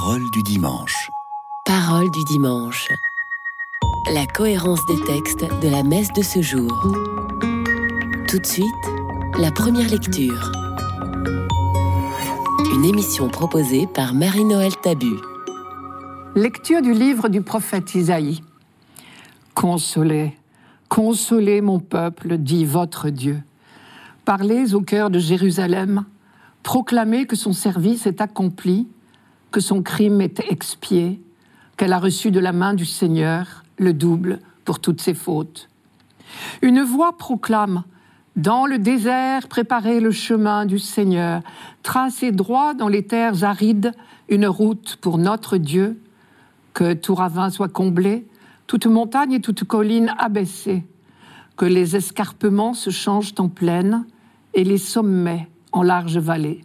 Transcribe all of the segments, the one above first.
Parole du dimanche. Parole du dimanche. La cohérence des textes de la messe de ce jour. Tout de suite, la première lecture. Une émission proposée par Marie-Noël Tabu. Lecture du livre du prophète Isaïe. Consolez, consolez mon peuple, dit votre Dieu. Parlez au cœur de Jérusalem, proclamez que son service est accompli, que son crime est expié, qu'elle a reçu de la main du Seigneur le double pour toutes ses fautes. Une voix proclame Dans le désert, préparez le chemin du Seigneur, tracez droit dans les terres arides une route pour notre Dieu, que tout ravin soit comblé, toute montagne et toute colline abaissée, que les escarpements se changent en plaine et les sommets en larges vallées.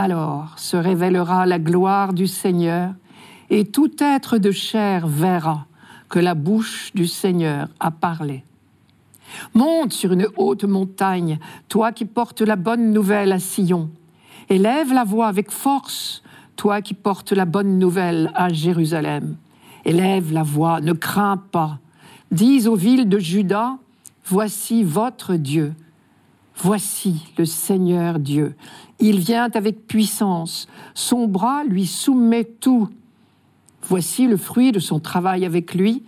Alors se révélera la gloire du Seigneur, et tout être de chair verra que la bouche du Seigneur a parlé. Monte sur une haute montagne, toi qui portes la bonne nouvelle à Sion. Élève la voix avec force, toi qui portes la bonne nouvelle à Jérusalem. Élève la voix, ne crains pas. Dis aux villes de Juda, voici votre Dieu. Voici le Seigneur Dieu. Il vient avec puissance. Son bras lui soumet tout. Voici le fruit de son travail avec lui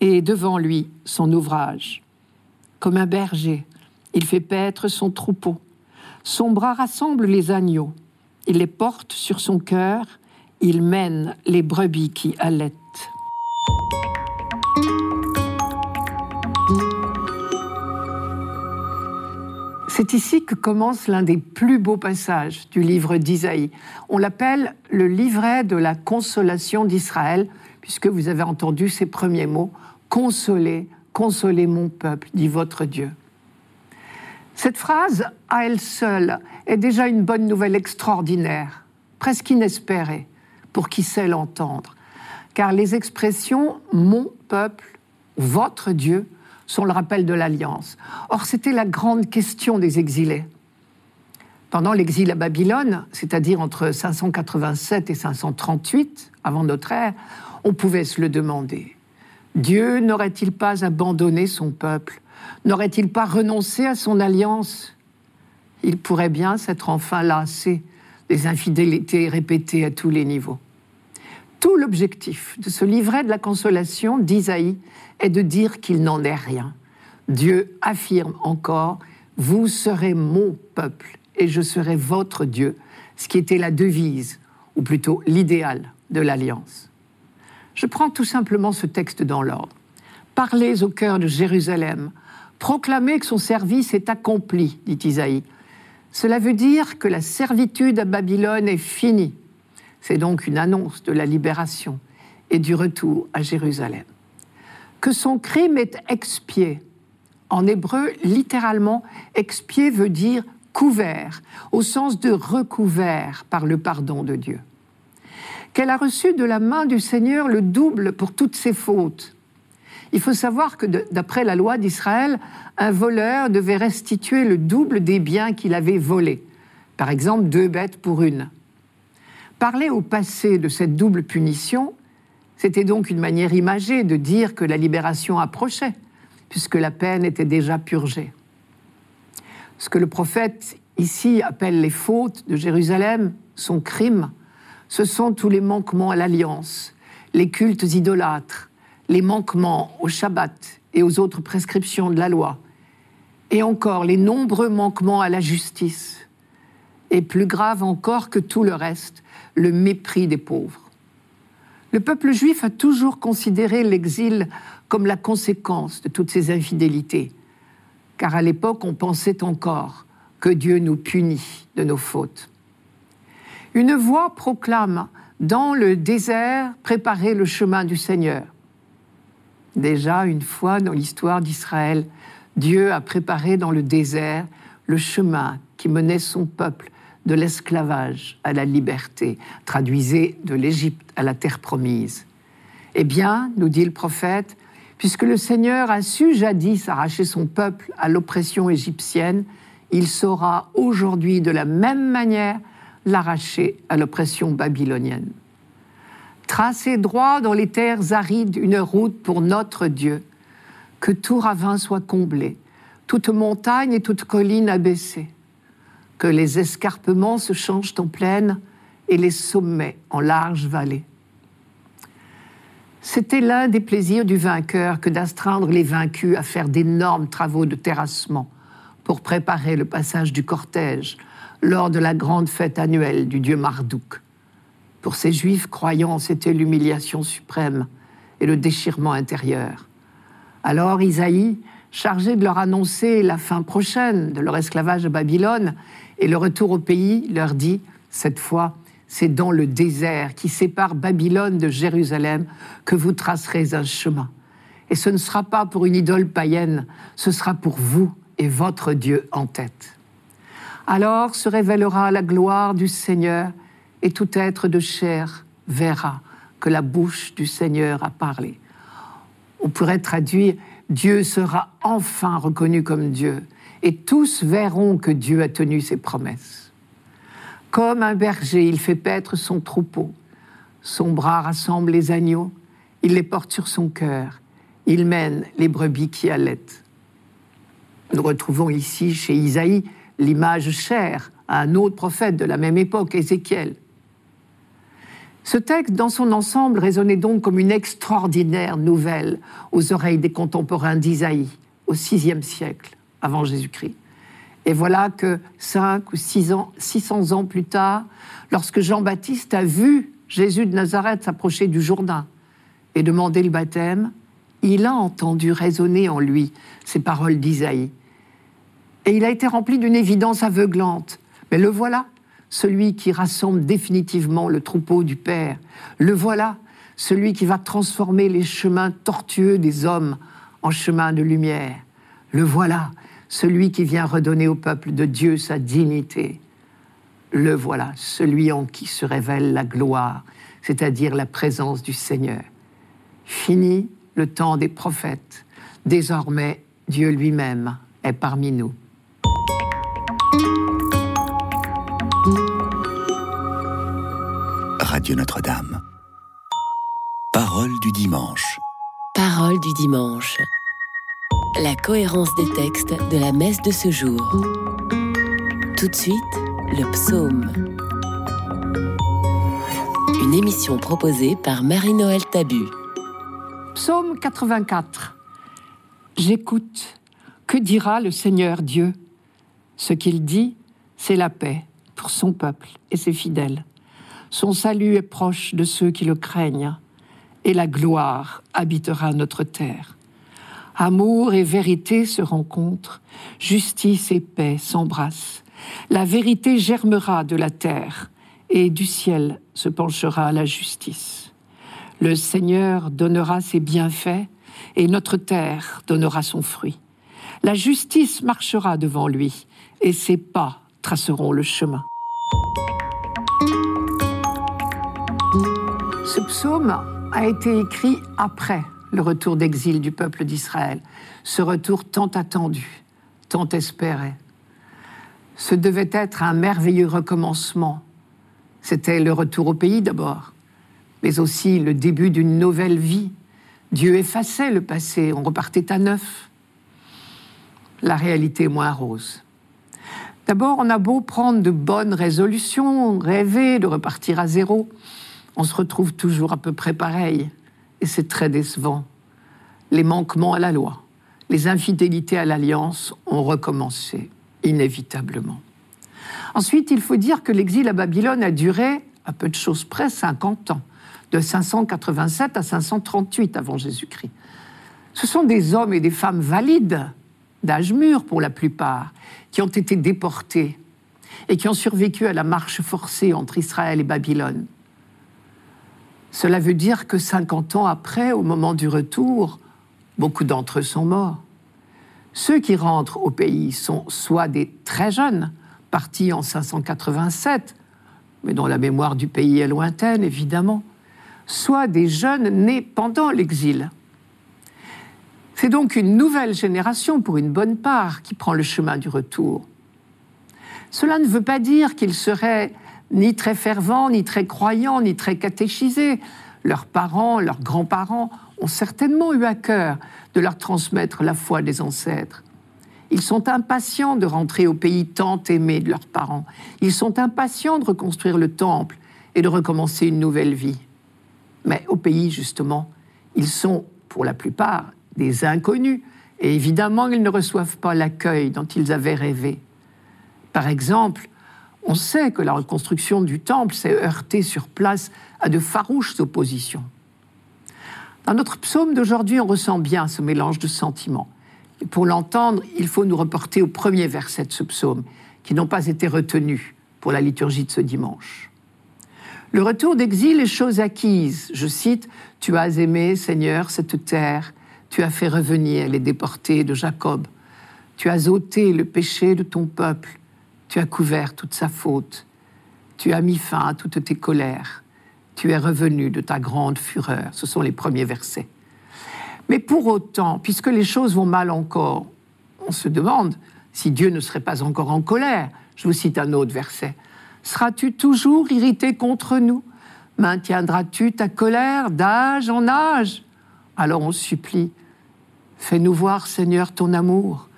et devant lui son ouvrage. Comme un berger, il fait paître son troupeau. Son bras rassemble les agneaux. Il les porte sur son cœur. Il mène les brebis qui allaitent. C'est ici que commence l'un des plus beaux passages du livre d'Isaïe. On l'appelle le livret de la consolation d'Israël, puisque vous avez entendu ces premiers mots Consolez, consolez mon peuple, dit votre Dieu. Cette phrase, à elle seule, est déjà une bonne nouvelle extraordinaire, presque inespérée, pour qui sait l'entendre. Car les expressions mon peuple, votre Dieu, sont le rappel de l'alliance. Or, c'était la grande question des exilés. Pendant l'exil à Babylone, c'est-à-dire entre 587 et 538 avant notre ère, on pouvait se le demander. Dieu n'aurait-il pas abandonné son peuple? N'aurait-il pas renoncé à son alliance? Il pourrait bien s'être enfin lassé des infidélités répétées à tous les niveaux. Tout l'objectif de ce livret de la consolation d'Isaïe est de dire qu'il n'en est rien. Dieu affirme encore, vous serez mon peuple et je serai votre Dieu, ce qui était la devise, ou plutôt l'idéal de l'alliance. Je prends tout simplement ce texte dans l'ordre. Parlez au cœur de Jérusalem, proclamez que son service est accompli, dit Isaïe. Cela veut dire que la servitude à Babylone est finie, c'est donc une annonce de la libération et du retour à Jérusalem. Que son crime est expié. En hébreu, littéralement, expié veut dire couvert, au sens de recouvert par le pardon de Dieu. Qu'elle a reçu de la main du Seigneur le double pour toutes ses fautes. Il faut savoir que d'après la loi d'Israël, un voleur devait restituer le double des biens qu'il avait volés. Par exemple, deux bêtes pour une. Parler au passé de cette double punition, c'était donc une manière imagée de dire que la libération approchait, puisque la peine était déjà purgée. Ce que le prophète ici appelle les fautes de Jérusalem, son crime, ce sont tous les manquements à l'alliance, les cultes idolâtres, les manquements au Shabbat et aux autres prescriptions de la loi, et encore les nombreux manquements à la justice, et plus grave encore que tout le reste, le mépris des pauvres. Le peuple juif a toujours considéré l'exil comme la conséquence de toutes ces infidélités, car à l'époque on pensait encore que Dieu nous punit de nos fautes. Une voix proclame dans le désert, préparez le chemin du Seigneur. Déjà, une fois dans l'histoire d'Israël, Dieu a préparé dans le désert le chemin qui menait son peuple de l'esclavage à la liberté, traduisez de l'Égypte à la terre promise. Eh bien, nous dit le prophète, puisque le Seigneur a su jadis arracher son peuple à l'oppression égyptienne, il saura aujourd'hui de la même manière l'arracher à l'oppression babylonienne. Tracez droit dans les terres arides une route pour notre Dieu. Que tout ravin soit comblé, toute montagne et toute colline abaissée. Que les escarpements se changent en plaine et les sommets en larges vallées. C'était l'un des plaisirs du vainqueur que d'astreindre les vaincus à faire d'énormes travaux de terrassement pour préparer le passage du cortège lors de la grande fête annuelle du dieu Marduk. Pour ces juifs croyants, c'était l'humiliation suprême et le déchirement intérieur. Alors Isaïe, chargé de leur annoncer la fin prochaine de leur esclavage à Babylone et le retour au pays, leur dit, cette fois, c'est dans le désert qui sépare Babylone de Jérusalem que vous tracerez un chemin. Et ce ne sera pas pour une idole païenne, ce sera pour vous et votre Dieu en tête. Alors se révélera la gloire du Seigneur et tout être de chair verra que la bouche du Seigneur a parlé. On pourrait traduire Dieu sera enfin reconnu comme Dieu et tous verront que Dieu a tenu ses promesses. Comme un berger, il fait paître son troupeau. Son bras rassemble les agneaux, il les porte sur son cœur, il mène les brebis qui allaitent. Nous retrouvons ici chez Isaïe l'image chère à un autre prophète de la même époque, Ézéchiel. Ce texte, dans son ensemble, résonnait donc comme une extraordinaire nouvelle aux oreilles des contemporains d'Isaïe au VIe siècle avant Jésus-Christ. Et voilà que cinq ou six ans, 600 ans plus tard, lorsque Jean-Baptiste a vu Jésus de Nazareth s'approcher du Jourdain et demander le baptême, il a entendu résonner en lui ces paroles d'Isaïe. Et il a été rempli d'une évidence aveuglante. Mais le voilà, celui qui rassemble définitivement le troupeau du Père. Le voilà, celui qui va transformer les chemins tortueux des hommes en chemins de lumière. Le voilà, celui qui vient redonner au peuple de Dieu sa dignité. Le voilà, celui en qui se révèle la gloire, c'est-à-dire la présence du Seigneur. Fini le temps des prophètes. Désormais, Dieu lui-même est parmi nous. Radio Notre-Dame. Parole du dimanche. Parole du dimanche. La cohérence des textes de la messe de ce jour. Tout de suite, le psaume. Une émission proposée par Marie-Noël Tabu. Psaume 84. J'écoute. Que dira le Seigneur Dieu? Ce qu'il dit, c'est la paix pour son peuple et ses fidèles. Son salut est proche de ceux qui le craignent, et la gloire habitera notre terre. Amour et vérité se rencontrent, justice et paix s'embrassent. La vérité germera de la terre, et du ciel se penchera la justice. Le Seigneur donnera ses bienfaits, et notre terre donnera son fruit. La justice marchera devant lui, et ses pas traceront le chemin. Ce psaume a été écrit après le retour d'exil du peuple d'Israël, ce retour tant attendu, tant espéré. Ce devait être un merveilleux recommencement. C'était le retour au pays d'abord, mais aussi le début d'une nouvelle vie. Dieu effaçait le passé, on repartait à neuf. La réalité est moins rose. D'abord, on a beau prendre de bonnes résolutions, rêver de repartir à zéro, on se retrouve toujours à peu près pareil. Et c'est très décevant. Les manquements à la loi, les infidélités à l'alliance ont recommencé, inévitablement. Ensuite, il faut dire que l'exil à Babylone a duré, à peu de choses près, 50 ans, de 587 à 538 avant Jésus-Christ. Ce sont des hommes et des femmes valides, d'âge mûr pour la plupart, qui ont été déportés et qui ont survécu à la marche forcée entre Israël et Babylone. Cela veut dire que 50 ans après, au moment du retour, beaucoup d'entre eux sont morts. Ceux qui rentrent au pays sont soit des très jeunes, partis en 587, mais dont la mémoire du pays est lointaine, évidemment, soit des jeunes nés pendant l'exil. C'est donc une nouvelle génération, pour une bonne part, qui prend le chemin du retour. Cela ne veut pas dire qu'ils seraient ni très fervent, ni très croyant, ni très catéchisé. Leurs parents, leurs grands-parents ont certainement eu à cœur de leur transmettre la foi des ancêtres. Ils sont impatients de rentrer au pays tant aimé de leurs parents. Ils sont impatients de reconstruire le temple et de recommencer une nouvelle vie. Mais au pays, justement, ils sont, pour la plupart, des inconnus, et évidemment, ils ne reçoivent pas l'accueil dont ils avaient rêvé. Par exemple, on sait que la reconstruction du temple s'est heurtée sur place à de farouches oppositions. Dans notre psaume d'aujourd'hui, on ressent bien ce mélange de sentiments. Et pour l'entendre, il faut nous reporter au premier verset de ce psaume, qui n'ont pas été retenus pour la liturgie de ce dimanche. Le retour d'exil est chose acquise. Je cite Tu as aimé, Seigneur, cette terre, tu as fait revenir les déportés de Jacob, tu as ôté le péché de ton peuple, tu as couvert toute sa faute, tu as mis fin à toutes tes colères, tu es revenu de ta grande fureur. Ce sont les premiers versets. Mais pour autant, puisque les choses vont mal encore, on se demande si Dieu ne serait pas encore en colère. Je vous cite un autre verset. Seras-tu toujours irrité contre nous? Maintiendras-tu ta colère d'âge en âge? Alors on supplie, fais-nous voir, Seigneur, ton amour,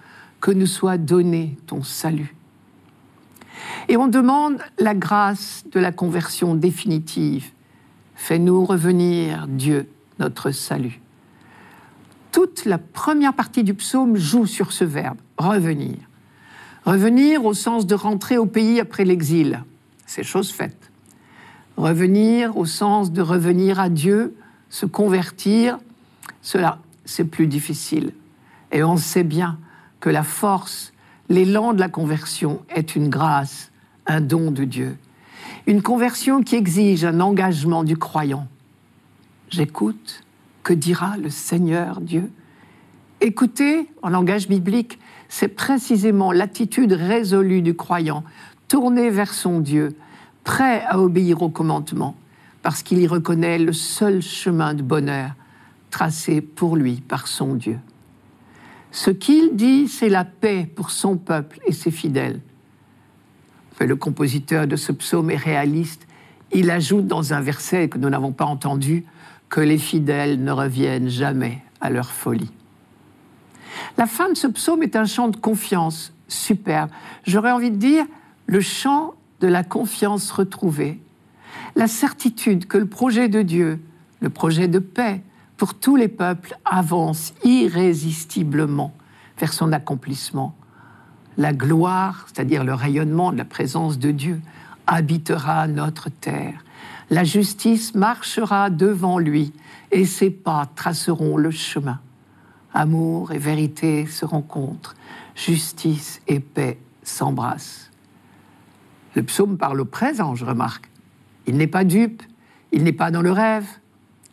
que nous soit donné ton salut. Et on demande la grâce de la conversion définitive. Fais-nous revenir, Dieu, notre salut toute la première partie du psaume joue sur ce verbe, revenir. Revenir au sens de rentrer au pays après l'exil, c'est chose faite. Revenir au sens de revenir à Dieu, se convertir, cela, c'est plus difficile. Et on sait bien que la force, l'élan de la conversion est une grâce, un don de Dieu. Une conversion qui exige un engagement du croyant. J'écoute, que dira le Seigneur Dieu? Écouter, en langage biblique, c'est précisément l'attitude résolue du croyant, tourné vers son Dieu, prêt à obéir au commandement, parce qu'il y reconnaît le seul chemin de bonheur tracé pour lui par son Dieu. Ce qu'il dit, c'est la paix pour son peuple et ses fidèles. Le compositeur de ce psaume est réaliste. Il ajoute dans un verset que nous n'avons pas entendu que les fidèles ne reviennent jamais à leur folie. La fin de ce psaume est un chant de confiance superbe. J'aurais envie de dire le chant de la confiance retrouvée, la certitude que le projet de Dieu, le projet de paix pour tous les peuples avance irrésistiblement vers son accomplissement. La gloire, c'est-à-dire le rayonnement de la présence de Dieu, habitera notre terre. La justice marchera devant lui et ses pas traceront le chemin. Amour et vérité se rencontrent, justice et paix s'embrassent. Le psaume parle au présent, je remarque. Il n'est pas dupe, il n'est pas dans le rêve,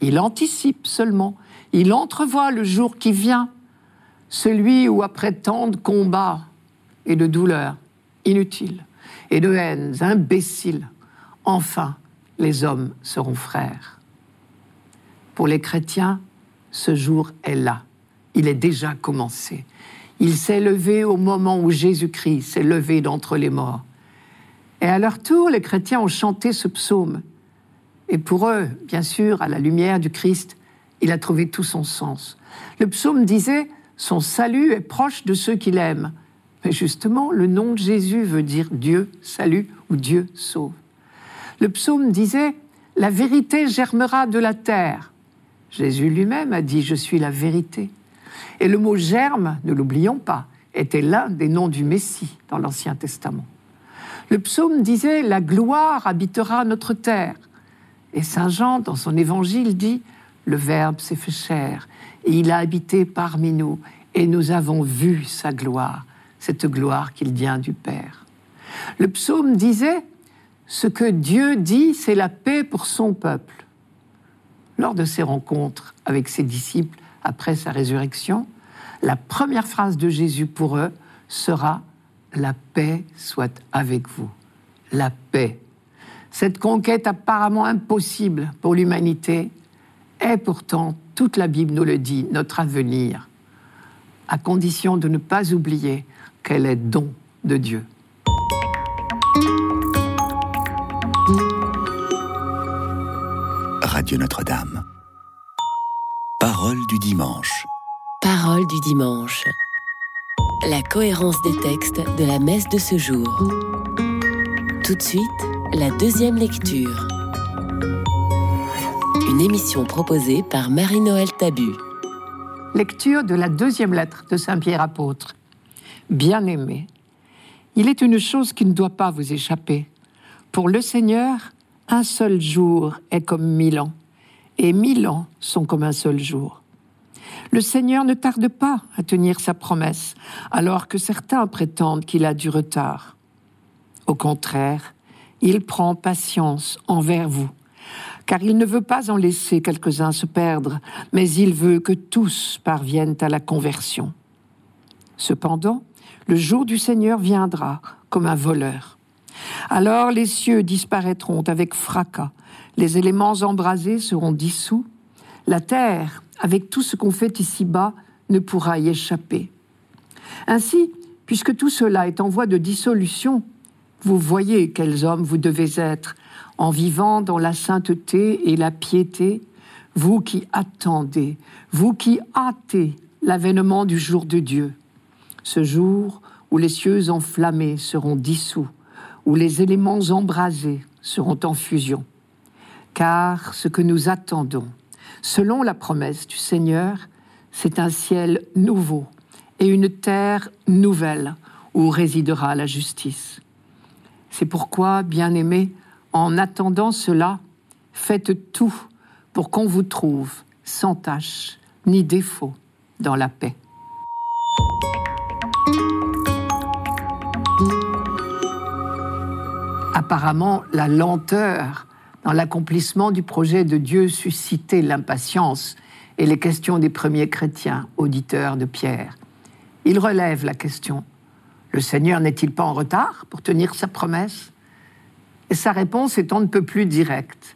il anticipe seulement, il entrevoit le jour qui vient, celui où après tant de combats et de douleurs inutiles et de haines imbéciles, enfin les hommes seront frères. Pour les chrétiens, ce jour est là. Il est déjà commencé. Il s'est levé au moment où Jésus-Christ s'est levé d'entre les morts. Et à leur tour, les chrétiens ont chanté ce psaume. Et pour eux, bien sûr, à la lumière du Christ, il a trouvé tout son sens. Le psaume disait Son salut est proche de ceux qu'il aime. Mais justement, le nom de Jésus veut dire Dieu salue ou Dieu sauve. Le psaume disait La vérité germera de la terre. Jésus lui-même a dit Je suis la vérité. Et le mot germe, ne l'oublions pas, était l'un des noms du Messie dans l'Ancien Testament. Le psaume disait La gloire habitera notre terre. Et Saint Jean, dans son évangile, dit Le Verbe s'est fait chair, et il a habité parmi nous, et nous avons vu sa gloire, cette gloire qu'il vient du Père. Le psaume disait ce que Dieu dit, c'est la paix pour son peuple. Lors de ses rencontres avec ses disciples après sa résurrection, la première phrase de Jésus pour eux sera La paix soit avec vous. La paix. Cette conquête apparemment impossible pour l'humanité est pourtant, toute la Bible nous le dit, notre avenir, à condition de ne pas oublier qu'elle est don de Dieu. Radio Notre-Dame. Parole du dimanche. Parole du dimanche. La cohérence des textes de la messe de ce jour. Tout de suite, la deuxième lecture. Une émission proposée par Marie-Noël Tabu. Lecture de la deuxième lettre de Saint Pierre apôtre. Bien-aimé, il est une chose qui ne doit pas vous échapper. Pour le Seigneur, un seul jour est comme mille ans, et mille ans sont comme un seul jour. Le Seigneur ne tarde pas à tenir sa promesse, alors que certains prétendent qu'il a du retard. Au contraire, il prend patience envers vous, car il ne veut pas en laisser quelques-uns se perdre, mais il veut que tous parviennent à la conversion. Cependant, le jour du Seigneur viendra comme un voleur. Alors les cieux disparaîtront avec fracas, les éléments embrasés seront dissous, la terre, avec tout ce qu'on fait ici-bas, ne pourra y échapper. Ainsi, puisque tout cela est en voie de dissolution, vous voyez quels hommes vous devez être, en vivant dans la sainteté et la piété, vous qui attendez, vous qui hâtez l'avènement du jour de Dieu, ce jour où les cieux enflammés seront dissous, où les éléments embrasés seront en fusion. Car ce que nous attendons, selon la promesse du Seigneur, c'est un ciel nouveau et une terre nouvelle où résidera la justice. C'est pourquoi, bien-aimés, en attendant cela, faites tout pour qu'on vous trouve sans tache ni défaut dans la paix. Apparemment, la lenteur dans l'accomplissement du projet de Dieu suscitait l'impatience et les questions des premiers chrétiens, auditeurs de Pierre. Il relève la question. Le Seigneur n'est-il pas en retard pour tenir sa promesse? Et sa réponse est on ne peut plus directe.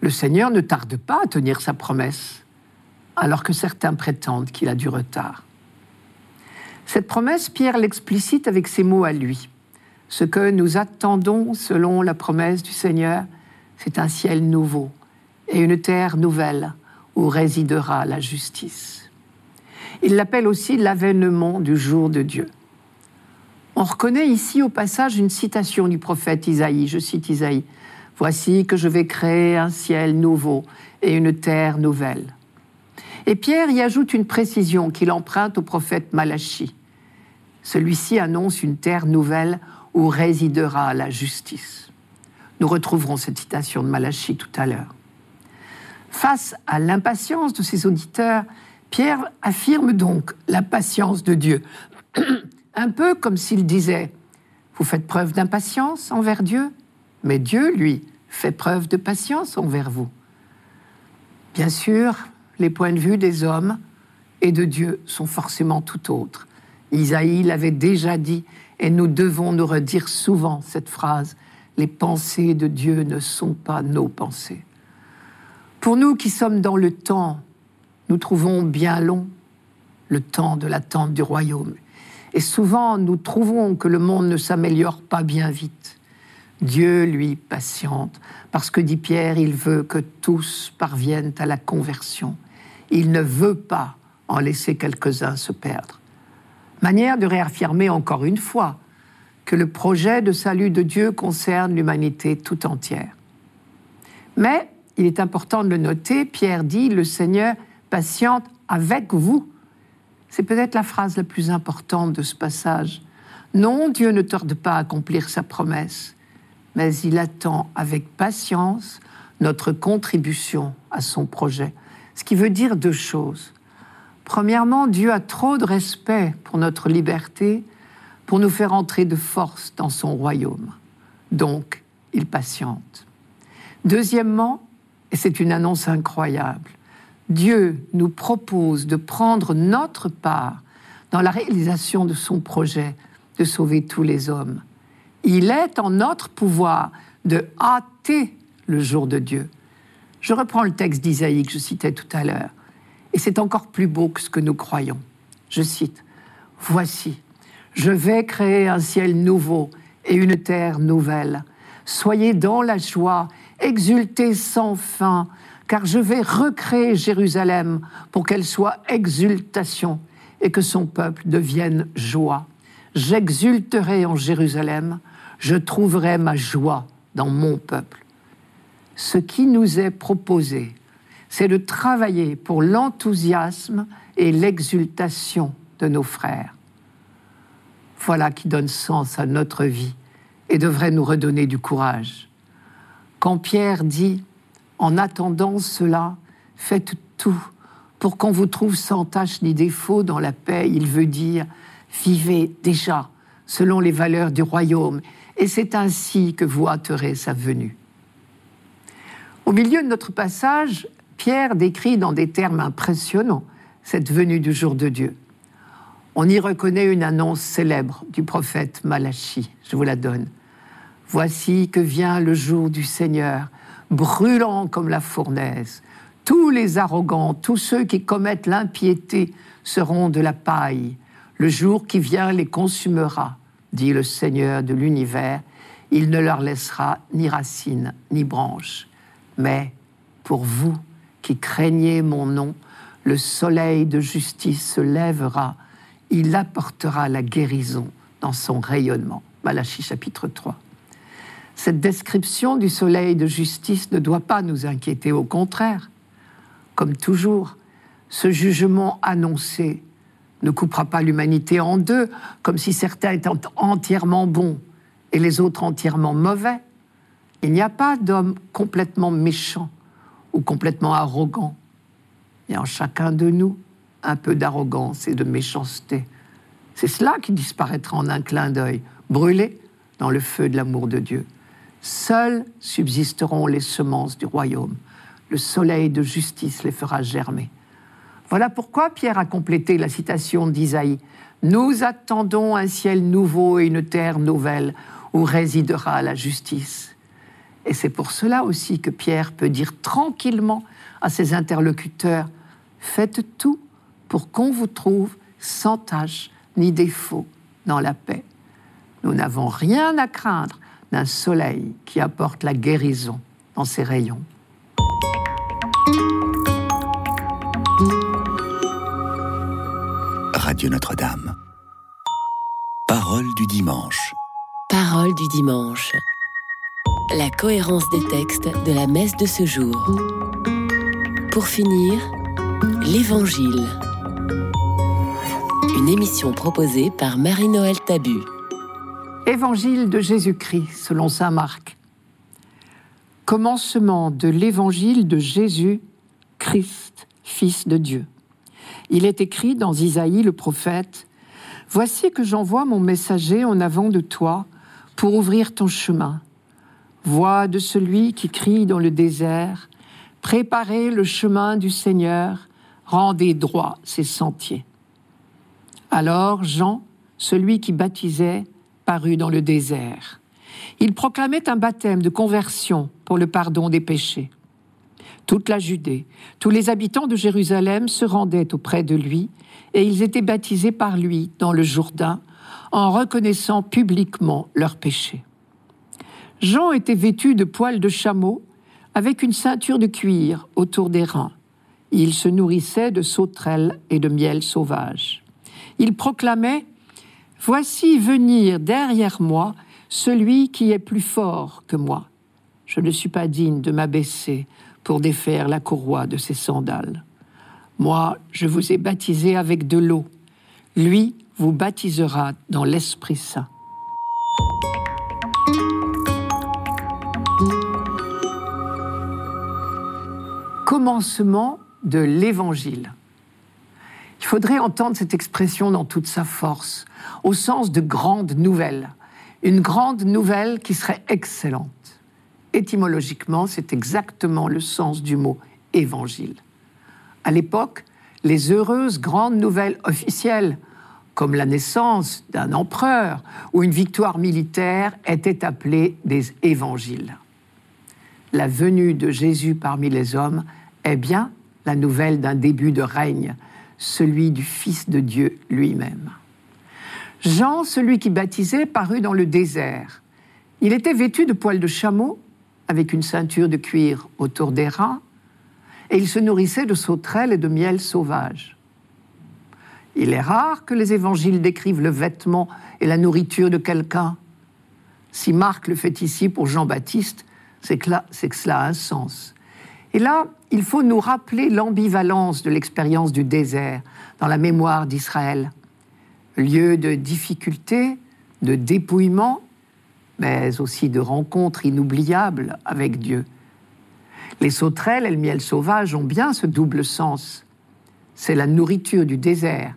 Le Seigneur ne tarde pas à tenir sa promesse, alors que certains prétendent qu'il a du retard. Cette promesse, Pierre l'explicite avec ses mots à lui. Ce que nous attendons selon la promesse du Seigneur, c'est un ciel nouveau et une terre nouvelle où résidera la justice. Il l'appelle aussi l'avènement du jour de Dieu. On reconnaît ici au passage une citation du prophète Isaïe, je cite Isaïe, Voici que je vais créer un ciel nouveau et une terre nouvelle. Et Pierre y ajoute une précision qu'il emprunte au prophète Malachie. Celui-ci annonce une terre nouvelle où résidera la justice. Nous retrouverons cette citation de Malachie tout à l'heure. Face à l'impatience de ses auditeurs, Pierre affirme donc la patience de Dieu, un peu comme s'il disait Vous faites preuve d'impatience envers Dieu, mais Dieu, lui, fait preuve de patience envers vous. Bien sûr, les points de vue des hommes et de Dieu sont forcément tout autres. Isaïe l'avait déjà dit et nous devons nous redire souvent cette phrase, les pensées de Dieu ne sont pas nos pensées. Pour nous qui sommes dans le temps, nous trouvons bien long le temps de l'attente du royaume. Et souvent, nous trouvons que le monde ne s'améliore pas bien vite. Dieu, lui, patiente, parce que, dit Pierre, il veut que tous parviennent à la conversion. Il ne veut pas en laisser quelques-uns se perdre manière de réaffirmer encore une fois que le projet de salut de Dieu concerne l'humanité tout entière. Mais il est important de le noter, Pierre dit, le Seigneur patiente avec vous. C'est peut-être la phrase la plus importante de ce passage. Non, Dieu ne tarde pas à accomplir sa promesse, mais il attend avec patience notre contribution à son projet. Ce qui veut dire deux choses. Premièrement, Dieu a trop de respect pour notre liberté pour nous faire entrer de force dans son royaume. Donc, il patiente. Deuxièmement, et c'est une annonce incroyable, Dieu nous propose de prendre notre part dans la réalisation de son projet de sauver tous les hommes. Il est en notre pouvoir de hâter le jour de Dieu. Je reprends le texte d'Isaïe que je citais tout à l'heure. Et c'est encore plus beau que ce que nous croyons. Je cite, Voici, je vais créer un ciel nouveau et une terre nouvelle. Soyez dans la joie exultez sans fin, car je vais recréer Jérusalem pour qu'elle soit exultation et que son peuple devienne joie. J'exulterai en Jérusalem, je trouverai ma joie dans mon peuple. Ce qui nous est proposé, c'est de travailler pour l'enthousiasme et l'exultation de nos frères. Voilà qui donne sens à notre vie et devrait nous redonner du courage. Quand Pierre dit, en attendant cela, faites tout pour qu'on vous trouve sans tâche ni défaut dans la paix, il veut dire, vivez déjà selon les valeurs du royaume, et c'est ainsi que vous hâterez sa venue. Au milieu de notre passage, Pierre décrit dans des termes impressionnants cette venue du jour de Dieu. On y reconnaît une annonce célèbre du prophète Malachie. Je vous la donne. Voici que vient le jour du Seigneur, brûlant comme la fournaise. Tous les arrogants, tous ceux qui commettent l'impiété seront de la paille. Le jour qui vient les consumera, dit le Seigneur de l'univers. Il ne leur laissera ni racines ni branches. Mais pour vous qui craignez mon nom, le soleil de justice se lèvera. Il apportera la guérison dans son rayonnement. Malachie chapitre 3. Cette description du soleil de justice ne doit pas nous inquiéter, au contraire. Comme toujours, ce jugement annoncé ne coupera pas l'humanité en deux, comme si certains étaient entièrement bons et les autres entièrement mauvais. Il n'y a pas d'homme complètement méchant ou complètement arrogant. A en chacun de nous un peu d'arrogance et de méchanceté. C'est cela qui disparaîtra en un clin d'œil, brûlé dans le feu de l'amour de Dieu. Seules subsisteront les semences du royaume. Le soleil de justice les fera germer. Voilà pourquoi Pierre a complété la citation d'Isaïe. Nous attendons un ciel nouveau et une terre nouvelle où résidera la justice. Et c'est pour cela aussi que Pierre peut dire tranquillement à ses interlocuteurs, faites tout pour qu'on vous trouve sans tâche ni défaut dans la paix. Nous n'avons rien à craindre d'un soleil qui apporte la guérison dans ses rayons. Radio Notre-Dame. Parole du dimanche. Parole du dimanche. La cohérence des textes de la messe de ce jour. Pour finir, l'Évangile. Une émission proposée par Marie-Noël Tabu. Évangile de Jésus-Christ selon Saint Marc. Commencement de l'évangile de Jésus, Christ, Fils de Dieu. Il est écrit dans Isaïe le prophète Voici que j'envoie mon messager en avant de toi pour ouvrir ton chemin. Voix de celui qui crie dans le désert Préparez le chemin du Seigneur, rendez droit ses sentiers. Alors Jean, celui qui baptisait, parut dans le désert. Il proclamait un baptême de conversion pour le pardon des péchés. Toute la Judée, tous les habitants de Jérusalem se rendaient auprès de lui, et ils étaient baptisés par lui dans le Jourdain, en reconnaissant publiquement leurs péchés. Jean était vêtu de poils de chameau, avec une ceinture de cuir autour des reins. Il se nourrissait de sauterelles et de miel sauvage. Il proclamait Voici venir derrière moi celui qui est plus fort que moi. Je ne suis pas digne de m'abaisser pour défaire la courroie de ses sandales. Moi, je vous ai baptisé avec de l'eau. Lui vous baptisera dans l'Esprit Saint. Commencement de l'Évangile. Il faudrait entendre cette expression dans toute sa force, au sens de grande nouvelle. Une grande nouvelle qui serait excellente. Étymologiquement, c'est exactement le sens du mot évangile. À l'époque, les heureuses grandes nouvelles officielles, comme la naissance d'un empereur ou une victoire militaire, étaient appelées des évangiles. La venue de Jésus parmi les hommes est bien la nouvelle d'un début de règne, celui du Fils de Dieu lui-même. Jean, celui qui baptisait, parut dans le désert. Il était vêtu de poils de chameau avec une ceinture de cuir autour des reins, et il se nourrissait de sauterelles et de miel sauvage. Il est rare que les évangiles décrivent le vêtement et la nourriture de quelqu'un. Si Marc le fait ici pour Jean-Baptiste, c'est que, que cela a un sens. Et là, il faut nous rappeler l'ambivalence de l'expérience du désert dans la mémoire d'Israël. Lieu de difficulté, de dépouillement, mais aussi de rencontres inoubliables avec Dieu. Les sauterelles et le miel sauvage ont bien ce double sens. C'est la nourriture du désert,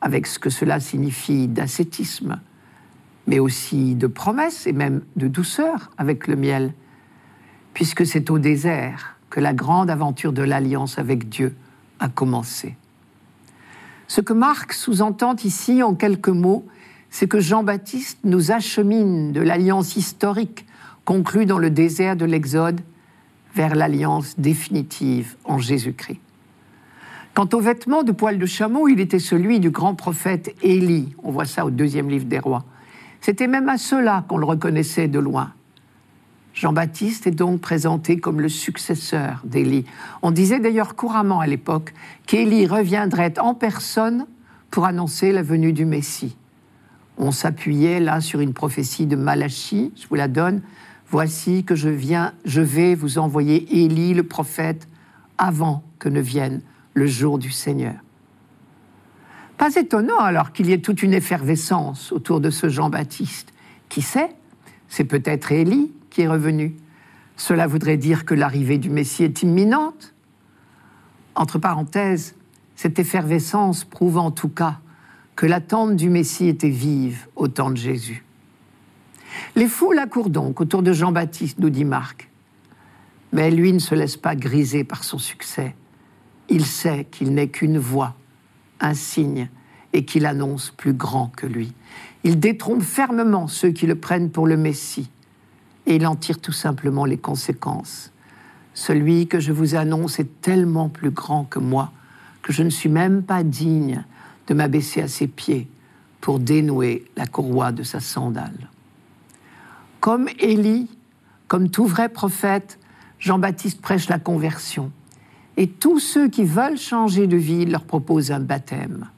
avec ce que cela signifie d'ascétisme, mais aussi de promesse et même de douceur avec le miel, puisque c'est au désert que la grande aventure de l'alliance avec Dieu a commencé. Ce que Marc sous-entend ici en quelques mots, c'est que Jean-Baptiste nous achemine de l'alliance historique conclue dans le désert de l'Exode vers l'alliance définitive en Jésus-Christ. Quant aux vêtements de poil de chameau, il était celui du grand prophète Élie. On voit ça au deuxième livre des rois. C'était même à cela qu'on le reconnaissait de loin. Jean-Baptiste est donc présenté comme le successeur d'Élie. On disait d'ailleurs couramment à l'époque qu'Élie reviendrait en personne pour annoncer la venue du Messie. On s'appuyait là sur une prophétie de Malachie, je vous la donne. Voici que je viens, je vais vous envoyer Élie le prophète avant que ne vienne le jour du Seigneur. Pas étonnant alors qu'il y ait toute une effervescence autour de ce Jean-Baptiste. Qui sait? C'est peut-être Élie est revenu. Cela voudrait dire que l'arrivée du Messie est imminente. Entre parenthèses, cette effervescence prouve en tout cas que l'attente du Messie était vive au temps de Jésus. Les foules accourent donc autour de Jean-Baptiste, nous dit Marc. Mais lui ne se laisse pas griser par son succès. Il sait qu'il n'est qu'une voix, un signe, et qu'il annonce plus grand que lui. Il détrompe fermement ceux qui le prennent pour le Messie et il en tire tout simplement les conséquences. Celui que je vous annonce est tellement plus grand que moi que je ne suis même pas digne de m'abaisser à ses pieds pour dénouer la courroie de sa sandale. Comme Élie, comme tout vrai prophète, Jean-Baptiste prêche la conversion. Et tous ceux qui veulent changer de vie leur proposent un baptême.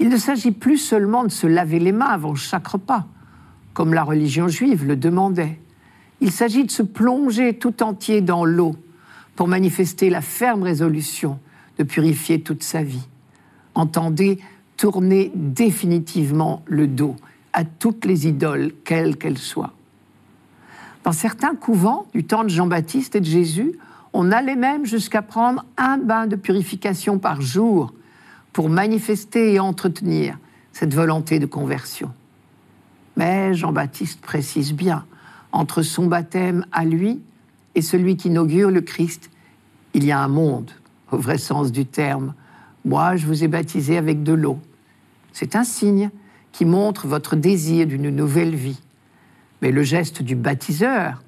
Il ne s'agit plus seulement de se laver les mains avant chaque repas, comme la religion juive le demandait. Il s'agit de se plonger tout entier dans l'eau pour manifester la ferme résolution de purifier toute sa vie. Entendez tourner définitivement le dos à toutes les idoles, quelles qu'elles soient. Dans certains couvents du temps de Jean-Baptiste et de Jésus, on allait même jusqu'à prendre un bain de purification par jour pour manifester et entretenir cette volonté de conversion. Mais Jean-Baptiste précise bien, entre son baptême à lui et celui qui inaugure le Christ, il y a un monde, au vrai sens du terme. Moi, je vous ai baptisé avec de l'eau. C'est un signe qui montre votre désir d'une nouvelle vie. Mais le geste du baptiseur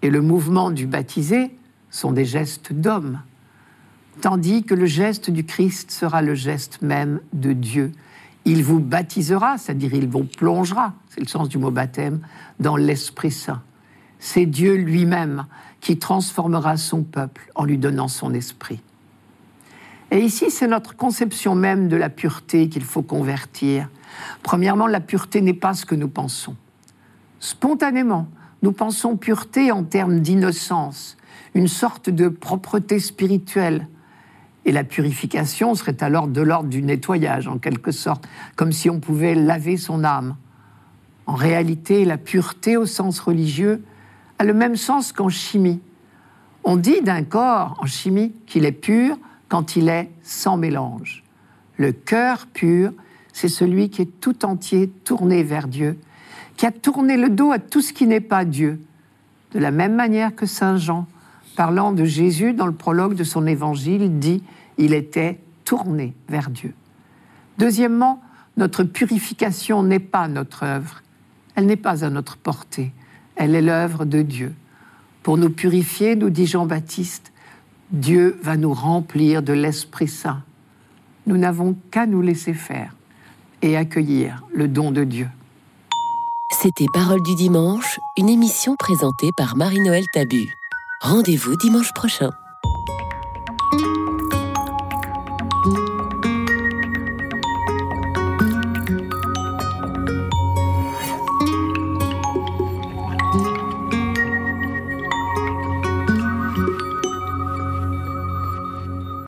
et le mouvement du baptisé sont des gestes d'homme, tandis que le geste du Christ sera le geste même de Dieu il vous baptisera, c'est-à-dire il vous plongera, c'est le sens du mot baptême, dans l'Esprit Saint. C'est Dieu lui-même qui transformera son peuple en lui donnant son esprit. Et ici, c'est notre conception même de la pureté qu'il faut convertir. Premièrement, la pureté n'est pas ce que nous pensons. Spontanément, nous pensons pureté en termes d'innocence, une sorte de propreté spirituelle, et la purification serait alors de l'ordre du nettoyage, en quelque sorte, comme si on pouvait laver son âme. En réalité, la pureté au sens religieux a le même sens qu'en chimie. On dit d'un corps en chimie qu'il est pur quand il est sans mélange. Le cœur pur, c'est celui qui est tout entier tourné vers Dieu, qui a tourné le dos à tout ce qui n'est pas Dieu. De la même manière que Saint Jean, parlant de Jésus dans le prologue de son évangile, dit il était tourné vers Dieu. Deuxièmement, notre purification n'est pas notre œuvre, elle n'est pas à notre portée, elle est l'œuvre de Dieu. Pour nous purifier, nous dit Jean-Baptiste, Dieu va nous remplir de l'Esprit Saint. Nous n'avons qu'à nous laisser faire et accueillir le don de Dieu. C'était Parole du dimanche, une émission présentée par Marie-Noël Tabu. Rendez-vous dimanche prochain.